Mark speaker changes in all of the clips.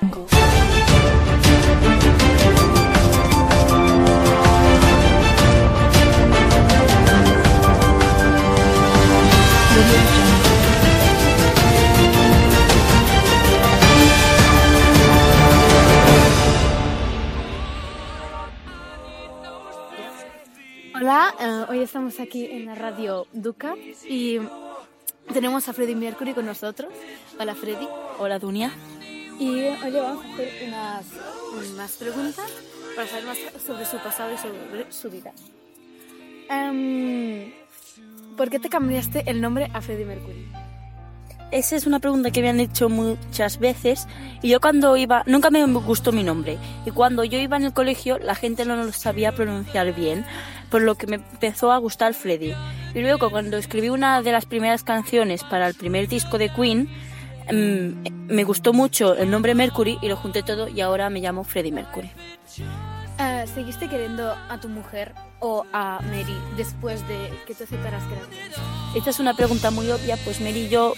Speaker 1: Hola, eh, hoy estamos aquí en la radio Duca y tenemos a Freddy Mercury con nosotros. Hola Freddy.
Speaker 2: Hola Dunia.
Speaker 1: Y hoy vamos a hacer unas, unas preguntas para saber más sobre su pasado y sobre su vida. Em, ¿Por qué te cambiaste el nombre a Freddy Mercury?
Speaker 2: Esa es una pregunta que me han hecho muchas veces y yo cuando iba, nunca me gustó mi nombre y cuando yo iba en el colegio la gente no lo sabía pronunciar bien, por lo que me empezó a gustar Freddy. Y luego cuando escribí una de las primeras canciones para el primer disco de Queen, mm, me gustó mucho el nombre Mercury y lo junté todo y ahora me llamo Freddy Mercury.
Speaker 1: Eh, ¿Seguiste queriendo a tu mujer o a Mary después de que te aceptaras que
Speaker 2: Esta es una pregunta muy obvia, pues Mary y yo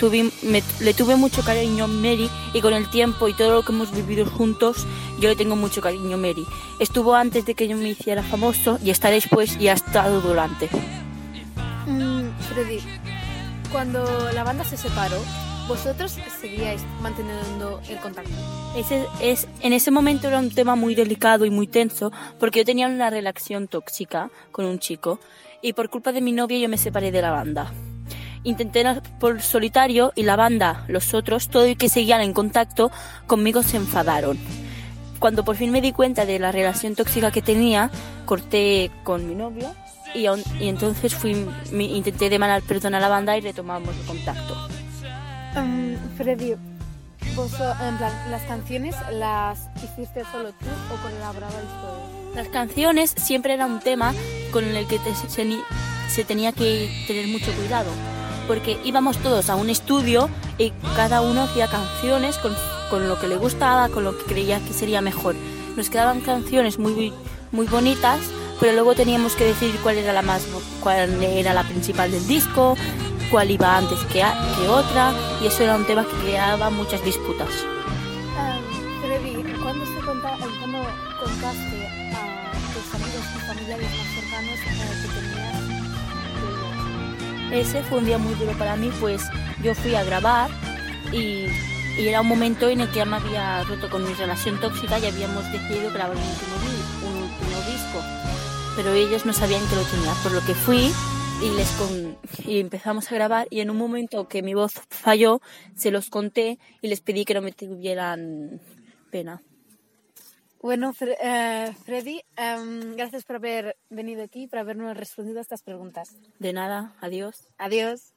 Speaker 2: tuve, me- le tuve mucho cariño a Mary y con el tiempo y todo lo que hemos vivido juntos, yo le tengo mucho cariño a Mary. Estuvo antes de que yo me hiciera famoso y está después y ha estado durante.
Speaker 1: Mm, Freddy, cuando la banda se separó, vosotros seguíais manteniendo el contacto.
Speaker 2: Ese es, en ese momento era un tema muy delicado y muy tenso porque yo tenía una relación tóxica con un chico y por culpa de mi novia yo me separé de la banda. Intenté por solitario y la banda, los otros, todo y que seguían en contacto conmigo se enfadaron. Cuando por fin me di cuenta de la relación tóxica que tenía, corté con mi novio y, y entonces fui, intenté demanar perdón a la banda y retomamos el contacto.
Speaker 1: Mm, Freddy, vos, en plan, las canciones las hiciste solo tú o colaborabais todos.
Speaker 2: Las canciones siempre era un tema con el que te- se, se tenía que tener mucho cuidado, porque íbamos todos a un estudio y cada uno hacía canciones con, con lo que le gustaba, con lo que creía que sería mejor. Nos quedaban canciones muy, muy bonitas, pero luego teníamos que decidir cuál era la más, cuál era la principal del disco, cuál iba antes que, a- que otra, y eso era un tema que creaba muchas disputas.
Speaker 1: Um, Freddy, ¿cuándo, se conta, ¿cuándo contaste a tus amigos y familiares más cercanos que tenías
Speaker 2: Ese fue un día muy duro para mí, pues yo fui a grabar y, y era un momento en el que ya me había roto con mi relación tóxica y habíamos decidido grabar un último, un último disco. Pero ellos no sabían que lo tenía, por lo que fui y, les con- y empezamos a grabar y en un momento que mi voz falló, se los conté y les pedí que no me tuvieran pena.
Speaker 1: Bueno, Fre- eh, Freddy, em, gracias por haber venido aquí, por habernos respondido a estas preguntas.
Speaker 2: De nada, adiós.
Speaker 1: Adiós.